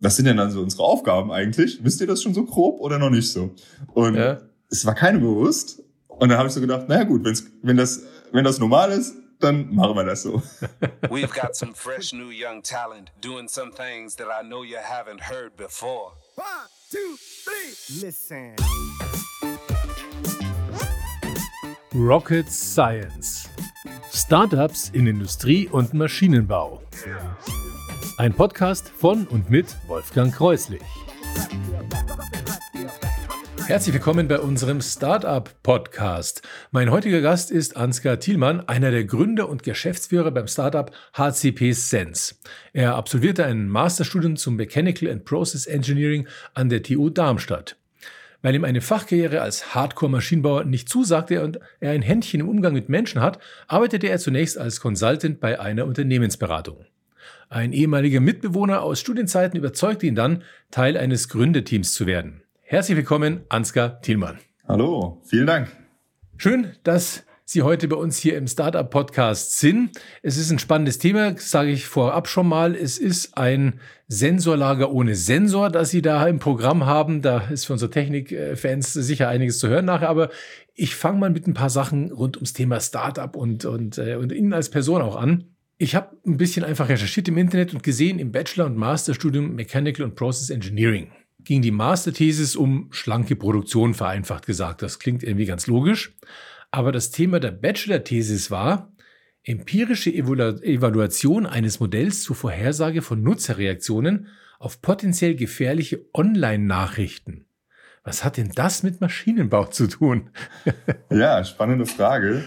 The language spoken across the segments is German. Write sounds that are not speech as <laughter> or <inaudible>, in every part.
was sind denn dann so unsere Aufgaben eigentlich? Wisst ihr das schon so grob oder noch nicht so? Und ja. es war keine bewusst. Und dann habe ich so gedacht, naja gut, wenn's, wenn das, wenn das normal ist, dann machen wir das so. <laughs> We've got some fresh new young talent doing some things that I know you haven't heard before. One, two, three, listen. Rocket Science. Startups in Industrie und Maschinenbau. Ein Podcast von und mit Wolfgang Kreuslich. Herzlich willkommen bei unserem Startup Podcast. Mein heutiger Gast ist Ansgar Thielmann, einer der Gründer und Geschäftsführer beim Startup HCP Sense. Er absolvierte ein Masterstudium zum Mechanical and Process Engineering an der TU Darmstadt. Weil ihm eine Fachkarriere als Hardcore-Maschinenbauer nicht zusagte und er ein Händchen im Umgang mit Menschen hat, arbeitete er zunächst als Consultant bei einer Unternehmensberatung. Ein ehemaliger Mitbewohner aus Studienzeiten überzeugte ihn dann, Teil eines Gründerteams zu werden. Herzlich willkommen, Ansgar Thielmann. Hallo, vielen Dank. Schön, dass Sie heute bei uns hier im Startup Podcast sind. Es ist ein spannendes Thema, sage ich vorab schon mal. Es ist ein Sensorlager ohne Sensor, das Sie da im Programm haben. Da ist für unsere Technikfans sicher einiges zu hören nachher. Aber ich fange mal mit ein paar Sachen rund ums Thema Startup und, und, äh, und Ihnen als Person auch an. Ich habe ein bisschen einfach recherchiert im Internet und gesehen im Bachelor- und Masterstudium Mechanical und Process Engineering ging die Masterthesis um schlanke Produktion vereinfacht gesagt. Das klingt irgendwie ganz logisch. Aber das Thema der Bachelor-Thesis war empirische Evaluation eines Modells zur Vorhersage von Nutzerreaktionen auf potenziell gefährliche Online-Nachrichten. Was hat denn das mit Maschinenbau zu tun? ja, spannende Frage.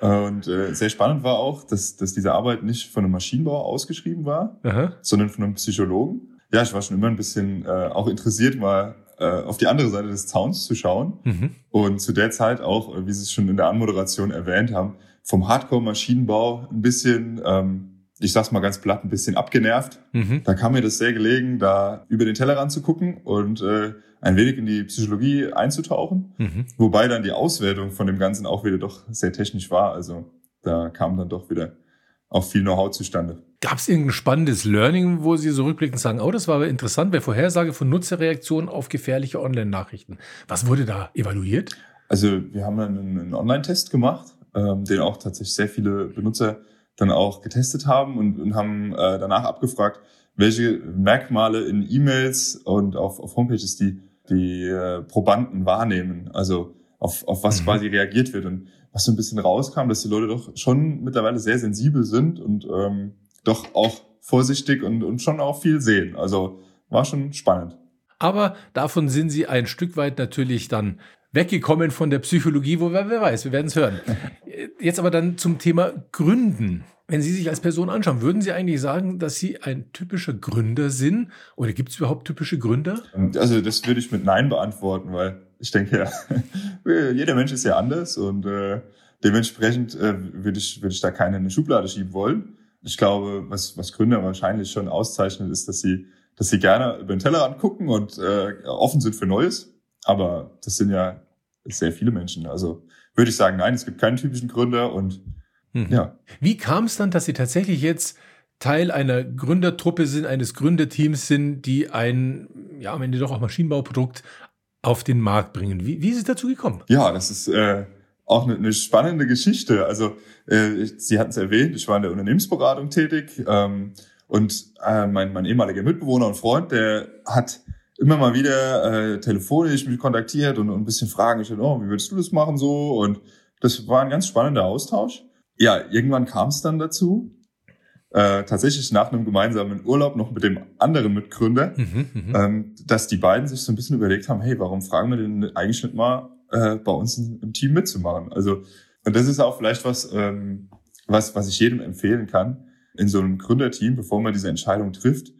Und äh, sehr spannend war auch, dass, dass diese Arbeit nicht von einem Maschinenbauer ausgeschrieben war, Aha. sondern von einem Psychologen. Ja, ich war schon immer ein bisschen äh, auch interessiert, mal äh, auf die andere Seite des Zauns zu schauen. Mhm. Und zu der Zeit auch, äh, wie Sie es schon in der Anmoderation erwähnt haben, vom Hardcore-Maschinenbau ein bisschen, ähm, ich sag's mal ganz platt, ein bisschen abgenervt. Mhm. Da kam mir das sehr gelegen, da über den Tellerrand zu gucken und äh, ein wenig in die Psychologie einzutauchen. Mhm. Wobei dann die Auswertung von dem Ganzen auch wieder doch sehr technisch war. Also da kam dann doch wieder auch viel Know-how zustande. Gab es irgendein spannendes Learning, wo Sie so rückblickend sagen, oh, das war aber interessant, bei Vorhersage von Nutzerreaktionen auf gefährliche Online-Nachrichten. Was wurde da evaluiert? Also wir haben einen, einen Online-Test gemacht, ähm, den auch tatsächlich sehr viele Benutzer dann auch getestet haben und, und haben äh, danach abgefragt, welche Merkmale in E-Mails und auf, auf Homepages die, die äh, Probanden wahrnehmen. Also auf, auf was mhm. quasi reagiert wird. Und was so ein bisschen rauskam, dass die Leute doch schon mittlerweile sehr sensibel sind und ähm, doch auch vorsichtig und, und schon auch viel sehen. Also war schon spannend. Aber davon sind sie ein Stück weit natürlich dann weggekommen von der Psychologie, wo wer, weiß, wir werden es hören. Jetzt aber dann zum Thema Gründen. Wenn Sie sich als Person anschauen, würden Sie eigentlich sagen, dass Sie ein typischer Gründer sind? Oder gibt es überhaupt typische Gründer? Also das würde ich mit Nein beantworten, weil ich denke, ja, <laughs> jeder Mensch ist ja anders und äh, dementsprechend äh, würde ich, würde ich da keinen in eine Schublade schieben wollen. Ich glaube, was, was Gründer wahrscheinlich schon auszeichnet, ist, dass sie, dass sie gerne über den Tellerrand gucken und äh, offen sind für Neues. Aber das sind ja sehr viele Menschen. Also würde ich sagen, nein, es gibt keinen typischen Gründer und mhm. ja. Wie kam es dann, dass Sie tatsächlich jetzt Teil einer Gründertruppe sind, eines Gründerteams sind, die ein, ja, am Ende doch auch Maschinenbauprodukt auf den Markt bringen. Wie, wie ist es dazu gekommen? Ja, das ist äh, auch eine, eine spannende Geschichte. Also äh, Sie hatten es erwähnt, ich war in der Unternehmensberatung tätig ähm, und äh, mein, mein ehemaliger Mitbewohner und Freund, der hat immer mal wieder äh, telefonisch mich kontaktiert und, und ein bisschen Fragen gestellt, oh, wie würdest du das machen so? Und das war ein ganz spannender Austausch. Ja, irgendwann kam es dann dazu, äh, tatsächlich nach einem gemeinsamen Urlaub noch mit dem anderen Mitgründer, mhm, mhm, ähm, dass die beiden sich so ein bisschen überlegt haben, hey, warum fragen wir den eigentlich nicht mal äh, bei uns im Team mitzumachen? Also, und das ist auch vielleicht was, ähm, was, was ich jedem empfehlen kann, in so einem Gründerteam, bevor man diese Entscheidung trifft,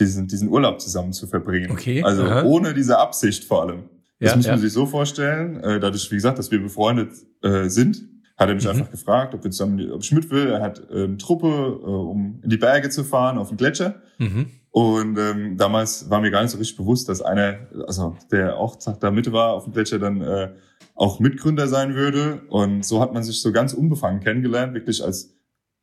diesen, diesen Urlaub zusammen zu verbringen. Okay. Also aha. ohne diese Absicht vor allem. Das ja, muss man ja. sich so vorstellen, äh, dadurch, wie gesagt, dass wir befreundet äh, sind, hat er mich mhm. einfach gefragt, ob, wir zusammen, ob ich mit will. Er hat äh, eine Truppe, äh, um in die Berge zu fahren, auf den Gletscher. Mhm. Und ähm, damals war mir gar nicht so richtig bewusst, dass einer, also der auch da mit war auf dem Gletscher, dann äh, auch Mitgründer sein würde. Und so hat man sich so ganz unbefangen kennengelernt, wirklich als,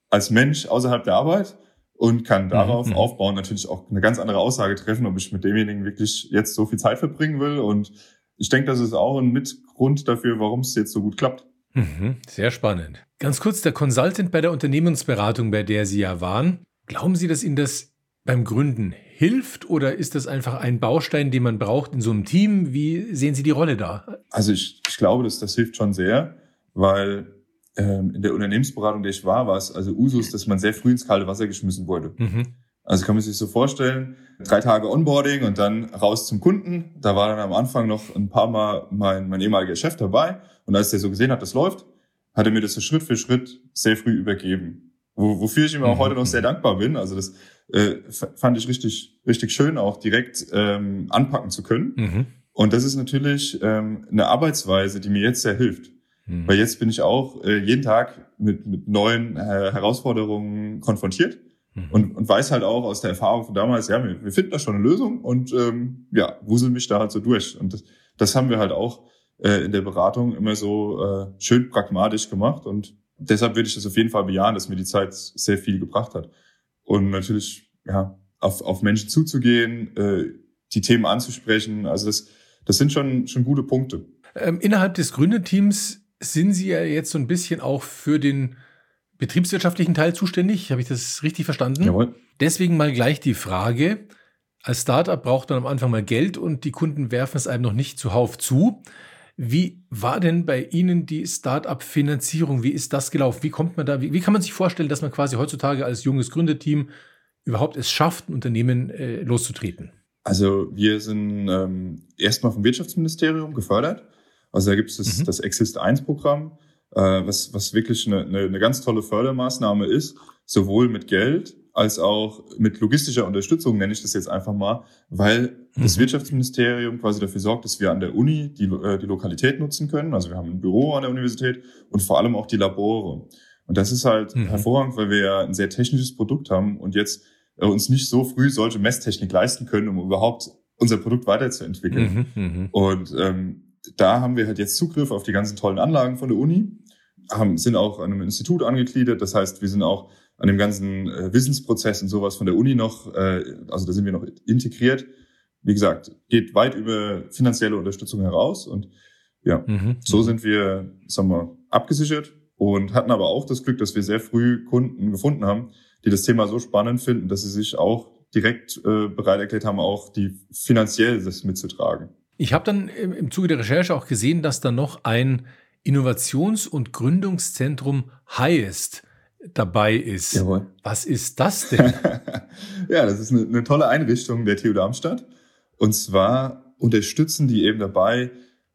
als Mensch außerhalb der Arbeit. Und kann darauf mhm. aufbauen natürlich auch eine ganz andere Aussage treffen, ob ich mit demjenigen wirklich jetzt so viel Zeit verbringen will. Und ich denke, das ist auch ein Mitgrund dafür, warum es jetzt so gut klappt. Mhm. Sehr spannend. Ganz kurz, der Consultant bei der Unternehmensberatung, bei der Sie ja waren, glauben Sie, dass Ihnen das beim Gründen hilft oder ist das einfach ein Baustein, den man braucht in so einem Team? Wie sehen Sie die Rolle da? Also ich, ich glaube, dass das hilft schon sehr, weil in der Unternehmensberatung, der ich war, war es also Usus, dass man sehr früh ins kalte Wasser geschmissen wurde. Mhm. Also kann man sich so vorstellen, drei Tage Onboarding und dann raus zum Kunden. Da war dann am Anfang noch ein paar Mal mein, mein ehemaliger Chef dabei. Und als der so gesehen hat, das läuft, hat er mir das so Schritt für Schritt sehr früh übergeben. Wo, wofür ich ihm auch mhm. heute noch sehr dankbar bin. Also das äh, fand ich richtig, richtig schön, auch direkt ähm, anpacken zu können. Mhm. Und das ist natürlich ähm, eine Arbeitsweise, die mir jetzt sehr hilft. Mhm. Weil jetzt bin ich auch äh, jeden Tag mit, mit neuen äh, Herausforderungen konfrontiert mhm. und, und weiß halt auch aus der Erfahrung von damals, ja, wir, wir finden da schon eine Lösung und ähm, ja, wuseln mich da halt so durch. Und das, das haben wir halt auch äh, in der Beratung immer so äh, schön pragmatisch gemacht und deshalb würde ich das auf jeden Fall bejahen, dass mir die Zeit sehr viel gebracht hat. Und natürlich, ja, auf, auf Menschen zuzugehen, äh, die Themen anzusprechen, also das, das sind schon, schon gute Punkte. Ähm, innerhalb des Gründerteams sind Sie ja jetzt so ein bisschen auch für den betriebswirtschaftlichen Teil zuständig. Habe ich das richtig verstanden? Jawohl. Deswegen mal gleich die Frage. Als Startup braucht man am Anfang mal Geld und die Kunden werfen es einem noch nicht zuhauf zu. Wie war denn bei Ihnen die Startup-Finanzierung? Wie ist das gelaufen? Wie kommt man da? Wie, wie, kann man sich vorstellen, dass man quasi heutzutage als junges Gründerteam überhaupt es schafft, ein Unternehmen äh, loszutreten? Also wir sind ähm, erstmal vom Wirtschaftsministerium gefördert also da gibt es das, mhm. das Exist 1 Programm, äh, was, was wirklich eine, eine, eine ganz tolle Fördermaßnahme ist, sowohl mit Geld als auch mit logistischer Unterstützung, nenne ich das jetzt einfach mal, weil mhm. das Wirtschaftsministerium quasi dafür sorgt, dass wir an der Uni die, äh, die Lokalität nutzen können. Also wir haben ein Büro an der Universität und vor allem auch die Labore. Und das ist halt mhm. hervorragend, weil wir ja ein sehr technisches Produkt haben und jetzt äh, uns nicht so früh solche Messtechnik leisten können, um überhaupt unser Produkt weiterzuentwickeln. Mhm, mh. Und ähm, da haben wir halt jetzt Zugriff auf die ganzen tollen Anlagen von der Uni, haben, sind auch an einem Institut angegliedert. Das heißt, wir sind auch an dem ganzen äh, Wissensprozess und sowas von der Uni noch, äh, also da sind wir noch integriert. Wie gesagt, geht weit über finanzielle Unterstützung heraus und ja, mhm. so sind wir, sagen wir, abgesichert und hatten aber auch das Glück, dass wir sehr früh Kunden gefunden haben, die das Thema so spannend finden, dass sie sich auch direkt äh, bereit erklärt haben, auch die finanziell das mitzutragen. Ich habe dann im Zuge der Recherche auch gesehen, dass da noch ein Innovations- und Gründungszentrum Highest dabei ist. Jawohl. Was ist das denn? <laughs> ja, das ist eine, eine, tolle Einrichtung der TU Darmstadt. Und zwar unterstützen die eben dabei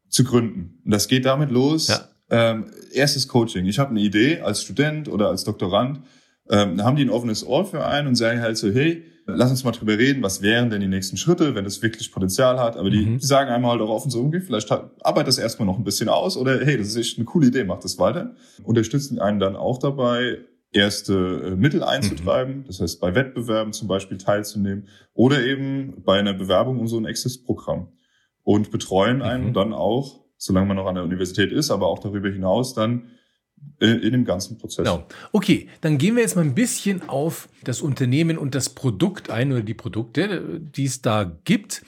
zu gründen. Und das geht damit los. Ja. Ähm, erstes Coaching. Ich habe eine Idee als Student oder als Doktorand. Ähm, da haben die ein offenes Ohr für einen und sagen halt so, hey, lass uns mal drüber reden, was wären denn die nächsten Schritte, wenn es wirklich Potenzial hat. Aber die, mhm. die sagen einmal halt auch offen so, okay, vielleicht arbeitet das erstmal noch ein bisschen aus oder hey, das ist echt eine coole Idee, mach das weiter. Unterstützen einen dann auch dabei, erste äh, Mittel einzutreiben, mhm. das heißt bei Wettbewerben zum Beispiel teilzunehmen oder eben bei einer Bewerbung um so ein Exist-Programm und betreuen einen mhm. dann auch, solange man noch an der Universität ist, aber auch darüber hinaus dann in dem ganzen Prozess. Genau. Okay, dann gehen wir jetzt mal ein bisschen auf das Unternehmen und das Produkt ein oder die Produkte, die es da gibt.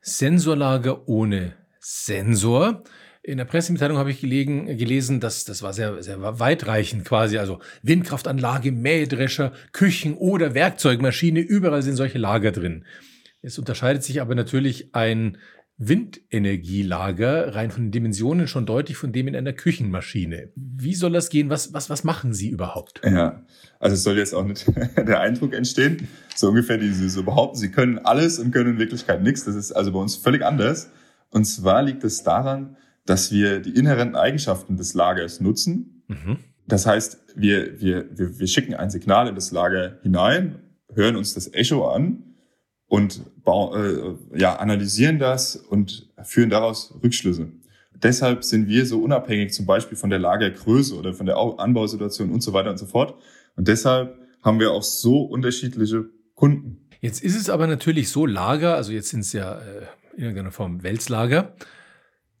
Sensorlager ohne Sensor. In der Pressemitteilung habe ich gelegen, gelesen, dass das war sehr, sehr weitreichend quasi. Also Windkraftanlage, Mähdrescher, Küchen oder Werkzeugmaschine, überall sind solche Lager drin. Es unterscheidet sich aber natürlich ein Windenergielager rein von den Dimensionen schon deutlich von dem in einer Küchenmaschine. Wie soll das gehen? Was, was, was machen Sie überhaupt? Ja, also es soll jetzt auch nicht <laughs> der Eindruck entstehen, so ungefähr, die Sie so behaupten, Sie können alles und können in Wirklichkeit nichts. Das ist also bei uns völlig anders. Und zwar liegt es daran, dass wir die inhärenten Eigenschaften des Lagers nutzen. Mhm. Das heißt, wir, wir, wir, wir schicken ein Signal in das Lager hinein, hören uns das Echo an und äh, ja, analysieren das und führen daraus Rückschlüsse. Deshalb sind wir so unabhängig zum Beispiel von der Lagergröße oder von der Anbausituation und so weiter und so fort. Und deshalb haben wir auch so unterschiedliche Kunden. Jetzt ist es aber natürlich so, Lager, also jetzt sind es ja äh, in irgendeiner Form Wälzlager,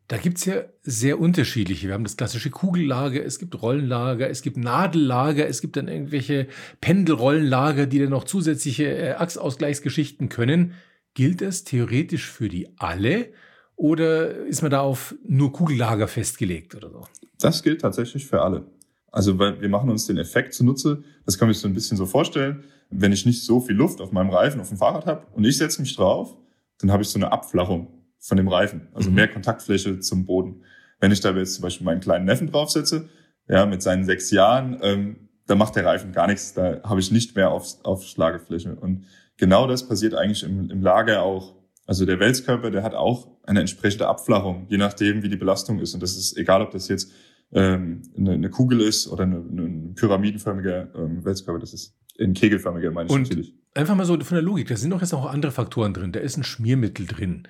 Da gibt's ja sehr unterschiedliche. Wir haben das klassische Kugellager, es gibt Rollenlager, es gibt Nadellager, es gibt dann irgendwelche Pendelrollenlager, die dann noch zusätzliche äh, Achsausgleichsgeschichten können. Gilt das theoretisch für die alle oder ist man da auf nur Kugellager festgelegt oder so? Das gilt tatsächlich für alle. Also weil wir machen uns den Effekt zunutze, das kann man sich so ein bisschen so vorstellen, wenn ich nicht so viel Luft auf meinem Reifen auf dem Fahrrad habe und ich setze mich drauf, dann habe ich so eine Abflachung von dem Reifen, also mhm. mehr Kontaktfläche zum Boden. Wenn ich da jetzt zum Beispiel meinen kleinen Neffen draufsetze, ja, mit seinen sechs Jahren, ähm, da macht der Reifen gar nichts, da habe ich nicht mehr auf, auf Schlagefläche. Und genau das passiert eigentlich im, im Lager auch. Also der Wälzkörper, der hat auch eine entsprechende Abflachung, je nachdem, wie die Belastung ist. Und das ist egal, ob das jetzt ähm, eine, eine Kugel ist oder eine, eine pyramidenförmige ähm, Wälzkörper. Das ist in kegelförmiger, meine ich Und natürlich. Einfach mal so von der Logik, da sind doch jetzt auch andere Faktoren drin. Da ist ein Schmiermittel drin.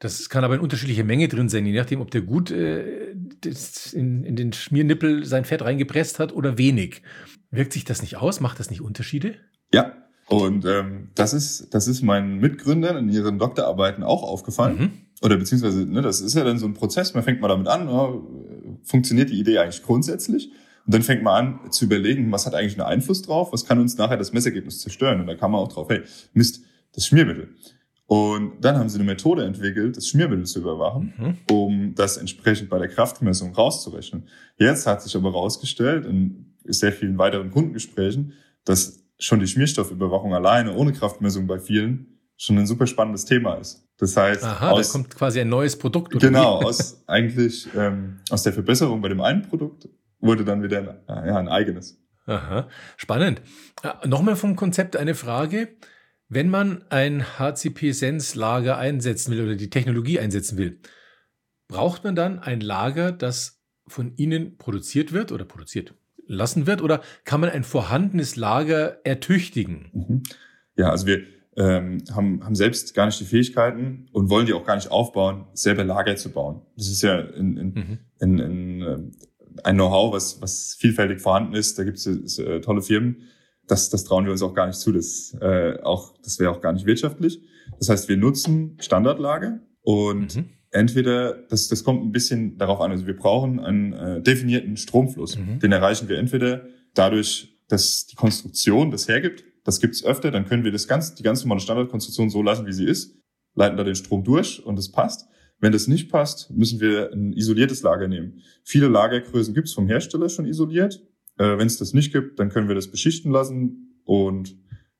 Das kann aber in unterschiedlicher Menge drin sein, je nachdem, ob der gut äh, in, in den Schmiernippel sein Fett reingepresst hat oder wenig. Wirkt sich das nicht aus? Macht das nicht Unterschiede? Ja, und ähm, das ist das ist meinen Mitgründern in ihren Doktorarbeiten auch aufgefallen. Mhm. Oder beziehungsweise, ne, das ist ja dann so ein Prozess, man fängt mal damit an, oh, funktioniert die Idee eigentlich grundsätzlich? Und dann fängt man an zu überlegen, was hat eigentlich einen Einfluss drauf, was kann uns nachher das Messergebnis zerstören? Und da kam man auch drauf, hey, Mist, das Schmiermittel. Und dann haben sie eine Methode entwickelt, das Schmiermittel zu überwachen, mhm. um das entsprechend bei der Kraftmessung rauszurechnen. Jetzt hat sich aber herausgestellt, in sehr vielen weiteren Kundengesprächen, dass schon die Schmierstoffüberwachung alleine ohne Kraftmessung bei vielen schon ein super spannendes Thema ist. Das heißt, Aha, aus, da kommt quasi ein neues Produkt. Oder genau, aus <laughs> eigentlich ähm, aus der Verbesserung bei dem einen Produkt wurde dann wieder ein, ja, ein eigenes. Aha, spannend. Ja, Nochmal vom Konzept eine Frage. Wenn man ein HCP-Sense-Lager einsetzen will oder die Technologie einsetzen will, braucht man dann ein Lager, das von Ihnen produziert wird oder produziert lassen wird oder kann man ein vorhandenes Lager ertüchtigen? Mhm. Ja, also wir ähm, haben, haben selbst gar nicht die Fähigkeiten und wollen die auch gar nicht aufbauen, selber Lager zu bauen. Das ist ja in, in, mhm. in, in, ähm, ein Know-how, was, was vielfältig vorhanden ist. Da gibt es äh, tolle Firmen, das, das trauen wir uns auch gar nicht zu. Das, äh, auch, das wäre auch gar nicht wirtschaftlich. Das heißt, wir nutzen Standardlage und mhm. entweder, das, das kommt ein bisschen darauf an, also wir brauchen einen äh, definierten Stromfluss. Mhm. Den erreichen wir entweder dadurch, dass die Konstruktion das hergibt. Das gibt's öfter, dann können wir das ganz, die ganz normale Standardkonstruktion so lassen, wie sie ist, leiten da den Strom durch und es passt. Wenn das nicht passt, müssen wir ein isoliertes Lager nehmen. Viele Lagergrößen gibt's vom Hersteller schon isoliert. Äh, Wenn es das nicht gibt, dann können wir das beschichten lassen und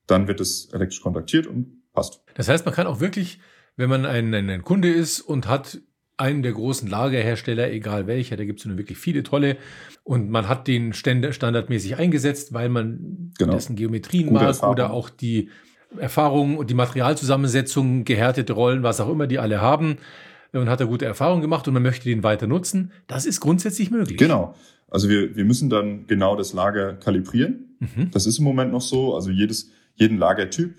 dann wird es elektrisch kontaktiert und passt. Das heißt, man kann auch wirklich, wenn man ein, ein, ein Kunde ist und hat einen der großen Lagerhersteller, egal welcher, da gibt es nun wirklich viele tolle. Und man hat den standardmäßig eingesetzt, weil man genau. dessen Geometrien Gute mag Erfahrung. oder auch die Erfahrungen und die Materialzusammensetzung, gehärtete Rollen, was auch immer die alle haben. Und hat da gute Erfahrungen gemacht und man möchte den weiter nutzen. Das ist grundsätzlich möglich. Genau. Also wir, wir müssen dann genau das Lager kalibrieren. Mhm. Das ist im Moment noch so. Also jedes, jeden Lagertyp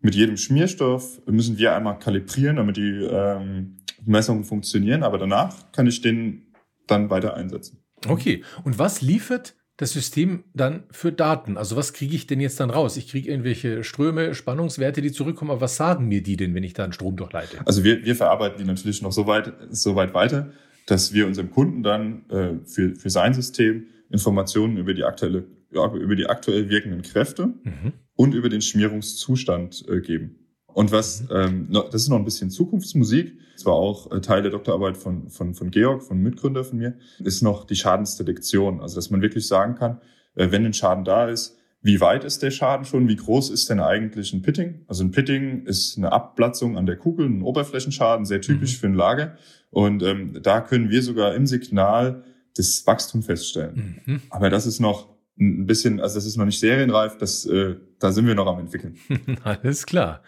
mit jedem Schmierstoff müssen wir einmal kalibrieren, damit die ähm, Messungen funktionieren. Aber danach kann ich den dann weiter einsetzen. Okay. Und was liefert das System dann für Daten? Also was kriege ich denn jetzt dann raus? Ich kriege irgendwelche Ströme, Spannungswerte, die zurückkommen, aber was sagen mir die denn, wenn ich da einen Strom durchleite? Also wir, wir verarbeiten die natürlich noch so weit, so weit weiter, dass wir unserem Kunden dann äh, für, für sein System Informationen über die aktuelle, ja, über die aktuell wirkenden Kräfte mhm. und über den Schmierungszustand äh, geben. Und was, mhm. ähm, das ist noch ein bisschen Zukunftsmusik. Das war auch äh, Teil der Doktorarbeit von, von, von Georg, von Mitgründer von mir, ist noch die Schadensdetektion. Also, dass man wirklich sagen kann, äh, wenn ein Schaden da ist, wie weit ist der Schaden schon? Wie groß ist denn eigentlich ein Pitting? Also ein Pitting ist eine Abplatzung an der Kugel, ein Oberflächenschaden, sehr typisch mhm. für ein Lager. Und ähm, da können wir sogar im Signal das Wachstum feststellen. Mhm. Aber das ist noch ein bisschen, also das ist noch nicht serienreif, das, äh, da sind wir noch am entwickeln. <laughs> Alles klar.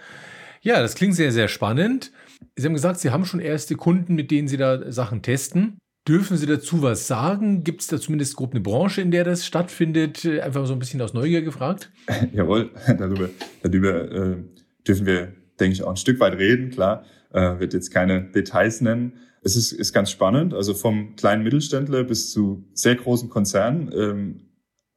Ja, das klingt sehr, sehr spannend. Sie haben gesagt, Sie haben schon erste Kunden, mit denen Sie da Sachen testen. Dürfen Sie dazu was sagen? Gibt es da zumindest grob eine Branche, in der das stattfindet? Einfach so ein bisschen aus Neugier gefragt. <laughs> Jawohl, darüber, darüber äh, dürfen wir, denke ich, auch ein Stück weit reden. Klar, äh, wird jetzt keine Details nennen. Es ist, ist ganz spannend. Also vom kleinen Mittelständler bis zu sehr großen Konzernen ähm,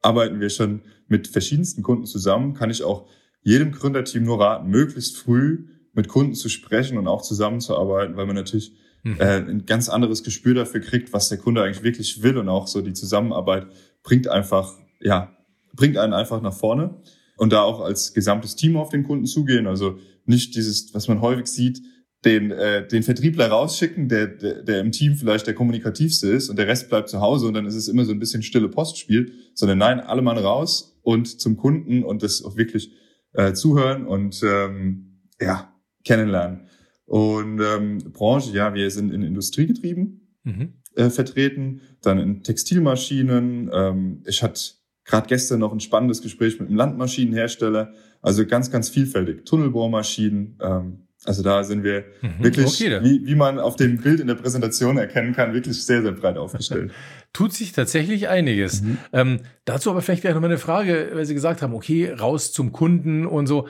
arbeiten wir schon mit verschiedensten Kunden zusammen. Kann ich auch jedem Gründerteam nur raten, möglichst früh mit Kunden zu sprechen und auch zusammenzuarbeiten, weil man natürlich mhm. äh, ein ganz anderes Gespür dafür kriegt, was der Kunde eigentlich wirklich will und auch so die Zusammenarbeit bringt einfach, ja, bringt einen einfach nach vorne und da auch als gesamtes Team auf den Kunden zugehen. Also nicht dieses, was man häufig sieht, den, äh, den Vertriebler rausschicken, der, der, der im Team vielleicht der kommunikativste ist und der Rest bleibt zu Hause und dann ist es immer so ein bisschen stille Postspiel, sondern nein, alle Mann raus und zum Kunden und das auch wirklich äh, zuhören und ähm, ja, kennenlernen. Und ähm, Branche, ja, wir sind in Industrie getrieben mhm. äh, vertreten, dann in Textilmaschinen. Ähm, ich hatte gerade gestern noch ein spannendes Gespräch mit einem Landmaschinenhersteller, also ganz, ganz vielfältig. Tunnelbohrmaschinen, ähm, also da sind wir mhm, wirklich, okay, wie, wie man auf dem Bild in der Präsentation erkennen kann, wirklich sehr, sehr breit aufgestellt. <laughs> Tut sich tatsächlich einiges. Mhm. Ähm, dazu aber vielleicht wäre noch mal eine Frage, weil Sie gesagt haben, okay, raus zum Kunden und so.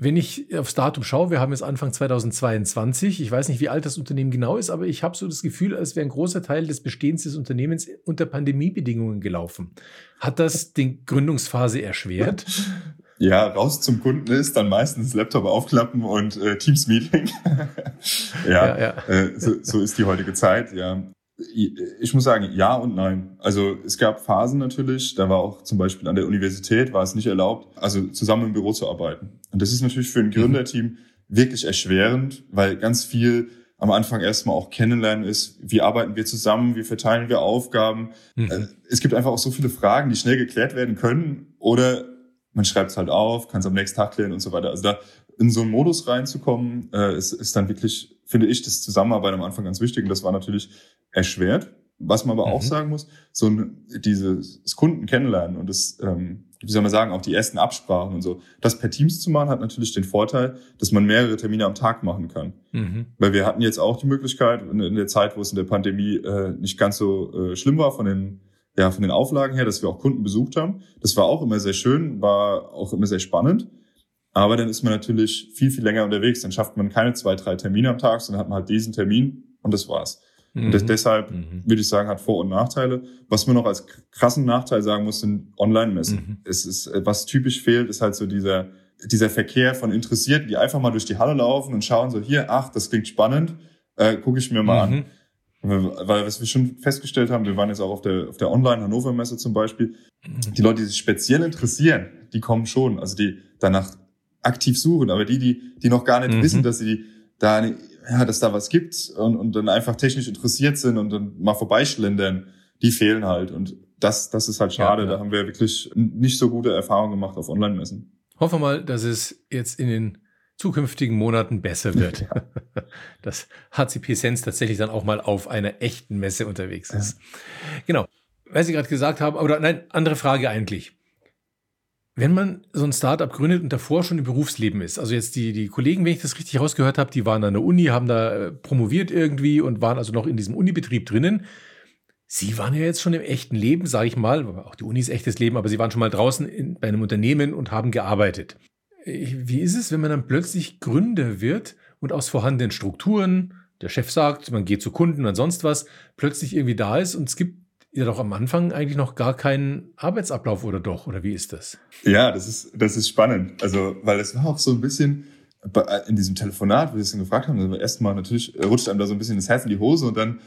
Wenn ich aufs Datum schaue, wir haben jetzt Anfang 2022. Ich weiß nicht, wie alt das Unternehmen genau ist, aber ich habe so das Gefühl, als wäre ein großer Teil des Bestehens des Unternehmens unter Pandemiebedingungen gelaufen. Hat das die Gründungsphase erschwert? <laughs> Ja, raus zum Kunden ist dann meistens Laptop aufklappen und äh, Teams-Meeting. <laughs> ja, ja, ja. Äh, so, so ist die heutige Zeit, ja. Ich muss sagen, ja und nein. Also es gab Phasen natürlich, da war auch zum Beispiel an der Universität war es nicht erlaubt, also zusammen im Büro zu arbeiten. Und das ist natürlich für ein mhm. Gründerteam wirklich erschwerend, weil ganz viel am Anfang erstmal auch kennenlernen ist, wie arbeiten wir zusammen, wie verteilen wir Aufgaben. Mhm. Äh, es gibt einfach auch so viele Fragen, die schnell geklärt werden können oder man schreibt es halt auf, kann es am nächsten Tag klären und so weiter. Also da in so einen Modus reinzukommen, äh, ist, ist dann wirklich, finde ich, das Zusammenarbeit am Anfang ganz wichtig. Und das war natürlich erschwert. Was man aber mhm. auch sagen muss, so ein, dieses Kunden kennenlernen und das, ähm, wie soll man sagen, auch die ersten Absprachen und so, das per Teams zu machen, hat natürlich den Vorteil, dass man mehrere Termine am Tag machen kann. Mhm. Weil wir hatten jetzt auch die Möglichkeit, in, in, der Zeit, wo es in der Pandemie äh, nicht ganz so äh, schlimm war von den ja, von den Auflagen her, dass wir auch Kunden besucht haben. Das war auch immer sehr schön, war auch immer sehr spannend. Aber dann ist man natürlich viel, viel länger unterwegs. Dann schafft man keine zwei, drei Termine am Tag, sondern hat man halt diesen Termin und das war's. Mhm. Und das, deshalb mhm. würde ich sagen, hat Vor- und Nachteile. Was man noch als krassen Nachteil sagen muss, sind Online-Messen. Mhm. Es ist, äh, was typisch fehlt, ist halt so dieser, dieser Verkehr von Interessierten, die einfach mal durch die Halle laufen und schauen so, hier, ach, das klingt spannend, äh, gucke ich mir mal an. Mhm. Weil was wir schon festgestellt haben, wir waren jetzt auch auf der, auf der Online-Hannover-Messe zum Beispiel, mhm. die Leute, die sich speziell interessieren, die kommen schon, also die danach aktiv suchen, aber die, die, die noch gar nicht mhm. wissen, dass sie da, ja, dass da was gibt und, und dann einfach technisch interessiert sind und dann mal vorbeischlendern, die fehlen halt. Und das, das ist halt schade. Ja, ja. Da haben wir wirklich nicht so gute Erfahrungen gemacht auf Online-Messen. Hoffen wir mal, dass es jetzt in den zukünftigen Monaten besser wird. <laughs> Ja. <laughs> Dass HCP Sense tatsächlich dann auch mal auf einer echten Messe unterwegs ist. Genau. Weil Sie gerade gesagt haben, oder nein, andere Frage eigentlich. Wenn man so ein Startup gründet und davor schon im Berufsleben ist, also jetzt die, die Kollegen, wenn ich das richtig rausgehört habe, die waren an der Uni, haben da äh, promoviert irgendwie und waren also noch in diesem Unibetrieb drinnen. Sie waren ja jetzt schon im echten Leben, sage ich mal, auch die Uni ist echtes Leben, aber Sie waren schon mal draußen in, bei einem Unternehmen und haben gearbeitet wie ist es, wenn man dann plötzlich Gründer wird und aus vorhandenen Strukturen, der Chef sagt, man geht zu Kunden und sonst was, plötzlich irgendwie da ist und es gibt ja doch am Anfang eigentlich noch gar keinen Arbeitsablauf oder doch? Oder wie ist das? Ja, das ist, das ist spannend. Also, weil es war auch so ein bisschen in diesem Telefonat, wo wir es dann gefragt haben, also erstmal natürlich rutscht einem da so ein bisschen das Herz in die Hose und dann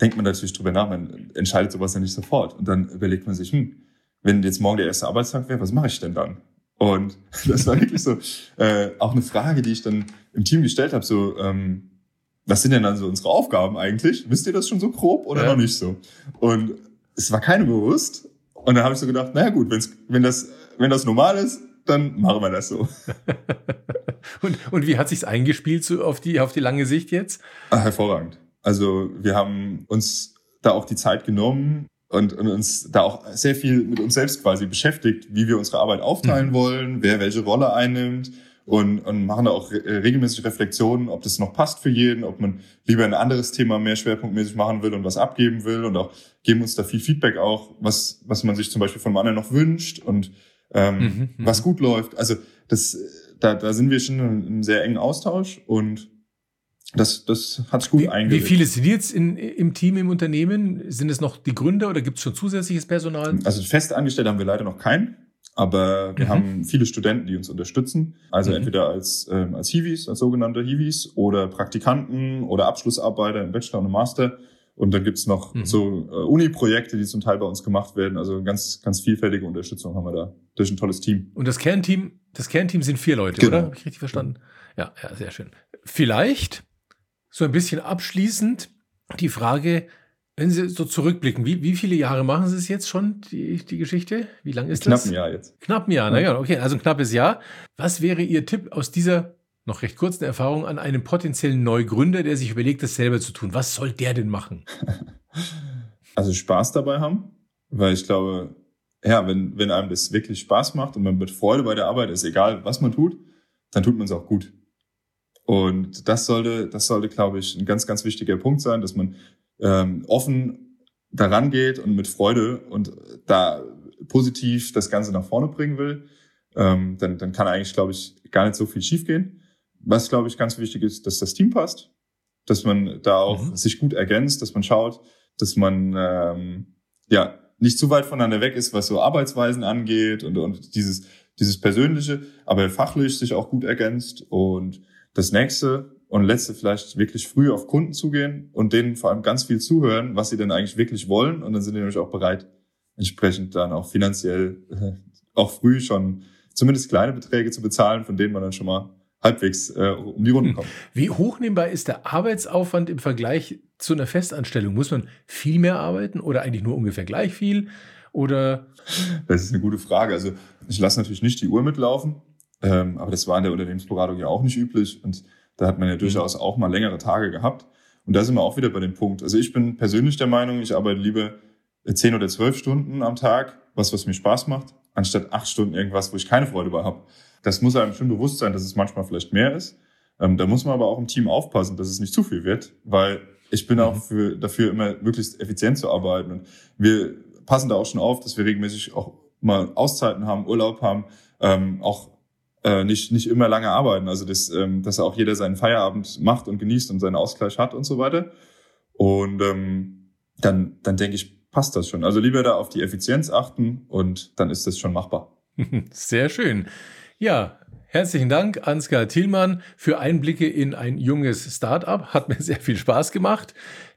denkt man natürlich drüber nach, man entscheidet sowas ja nicht sofort. Und dann überlegt man sich, hm, wenn jetzt morgen der erste Arbeitstag wäre, was mache ich denn dann? Und <laughs> das war wirklich so äh, auch eine Frage, die ich dann im Team gestellt habe, so, ähm, was sind denn dann so unsere Aufgaben eigentlich? Wisst ihr das schon so grob oder ja. noch nicht so? Und es war keine bewusst. Und dann habe ich so gedacht, naja gut, wenn's, wenn, das, wenn das normal ist, dann machen wir das so. <laughs> und, und wie hat sich's eingespielt so auf, die, auf die lange Sicht jetzt? Ah, hervorragend. Also wir haben uns da auch die Zeit genommen, und, und uns da auch sehr viel mit uns selbst quasi beschäftigt, wie wir unsere Arbeit aufteilen mhm. wollen, wer welche Rolle einnimmt und, und machen da auch regelmäßig Reflexionen, ob das noch passt für jeden, ob man lieber ein anderes Thema mehr schwerpunktmäßig machen will und was abgeben will und auch geben uns da viel Feedback auch, was, was man sich zum Beispiel von einem anderen noch wünscht und ähm, mhm, mhm. was gut läuft. Also das, da, da sind wir schon in einem sehr engen Austausch und das, das hat gut wie, Wie viele sind jetzt in, im Team, im Unternehmen? Sind es noch die Gründer oder gibt es schon zusätzliches Personal? Also fest angestellt haben wir leider noch keinen. Aber wir mhm. haben viele Studenten, die uns unterstützen. Also mhm. entweder als, ähm, als Hiwis, als sogenannte Hiwis oder Praktikanten oder Abschlussarbeiter im Bachelor und im Master. Und dann gibt's noch mhm. so äh, Uni-Projekte, die zum Teil bei uns gemacht werden. Also ganz, ganz vielfältige Unterstützung haben wir da durch ein tolles Team. Und das Kernteam, das Kernteam sind vier Leute, genau. oder? Habe ich richtig verstanden? Ja, ja, sehr schön. Vielleicht so ein bisschen abschließend die Frage, wenn Sie so zurückblicken, wie, wie viele Jahre machen Sie es jetzt schon, die, die Geschichte? Wie lange ist Knapp das? Knapp ein Jahr jetzt. Knapp ein Jahr, naja, okay, also ein knappes Jahr. Was wäre Ihr Tipp aus dieser noch recht kurzen Erfahrung an einen potenziellen Neugründer, der sich überlegt, das selber zu tun? Was soll der denn machen? <laughs> Also Spaß dabei haben, weil ich glaube, ja, wenn, wenn einem das wirklich Spaß macht und man mit Freude bei der Arbeit ist, egal was man tut, dann tut man es auch gut. Und das sollte, das sollte, glaube ich, ein ganz, ganz wichtiger Punkt sein, dass man ähm, offen daran geht und mit Freude und da positiv das Ganze nach vorne bringen will, ähm, dann, dann kann eigentlich, glaube ich, gar nicht so viel schiefgehen. Was, glaube ich, ganz wichtig ist, dass das Team passt, dass man da auch mhm. sich gut ergänzt, dass man schaut, dass man ähm, ja nicht zu weit voneinander weg ist, was so Arbeitsweisen angeht und, und dieses, dieses Persönliche, aber fachlich sich auch gut ergänzt. Und das nächste und letzte vielleicht wirklich früh auf Kunden zugehen und denen vor allem ganz viel zuhören, was sie denn eigentlich wirklich wollen. Und dann sind die nämlich auch bereit, entsprechend dann auch finanziell äh, auch früh schon zumindest kleine Beträge zu bezahlen, von denen man dann schon mal halbwegs äh, um die Runden hm. kommt. Wie hochnehmbar ist der Arbeitsaufwand im Vergleich zu einer Festanstellung? Muss man viel mehr arbeiten oder eigentlich nur ungefähr gleich viel? Oder? Das ist eine gute Frage. Also ich lasse natürlich nicht die Uhr mitlaufen, ähm, aber das war in der Unternehmensberatung ja auch nicht üblich und da hat man ja mhm. durchaus auch mal längere Tage gehabt. Und da sind wir auch wieder bei dem Punkt. Also ich bin persönlich der Meinung, ich arbeite lieber zehn oder zwölf Stunden am Tag, was, was mir Spaß macht, anstatt acht Stunden irgendwas, wo ich keine Freude bei habe. Das muss einem schon bewusst sein, dass es manchmal vielleicht mehr ist. Ähm, da muss man aber auch im Team aufpassen, dass es nicht zu viel wird, weil ich bin auch mhm. für, dafür immer möglichst effizient zu arbeiten. Und wir passen da auch schon auf, dass wir regelmäßig auch mal Auszeiten haben, Urlaub haben, ähm, auch äh, nicht, nicht immer lange arbeiten. Also das, ähm, dass auch jeder seinen Feierabend macht und genießt und seinen Ausgleich hat und so weiter. Und ähm, dann, dann denke ich, passt das schon. Also lieber da auf die Effizienz achten und dann ist das schon machbar. <laughs> Sehr schön. Ja, Herzlichen Dank, Ansgar Thielmann, für Einblicke in ein junges Startup. Hat mir <laughs> sehr viel Spaß gemacht.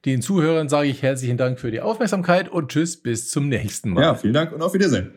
Den Zuhörern sage ich herzlichen Dank für die Aufmerksamkeit und tschüss, bis zum nächsten Mal. Ja, vielen Dank und auf Wiedersehen.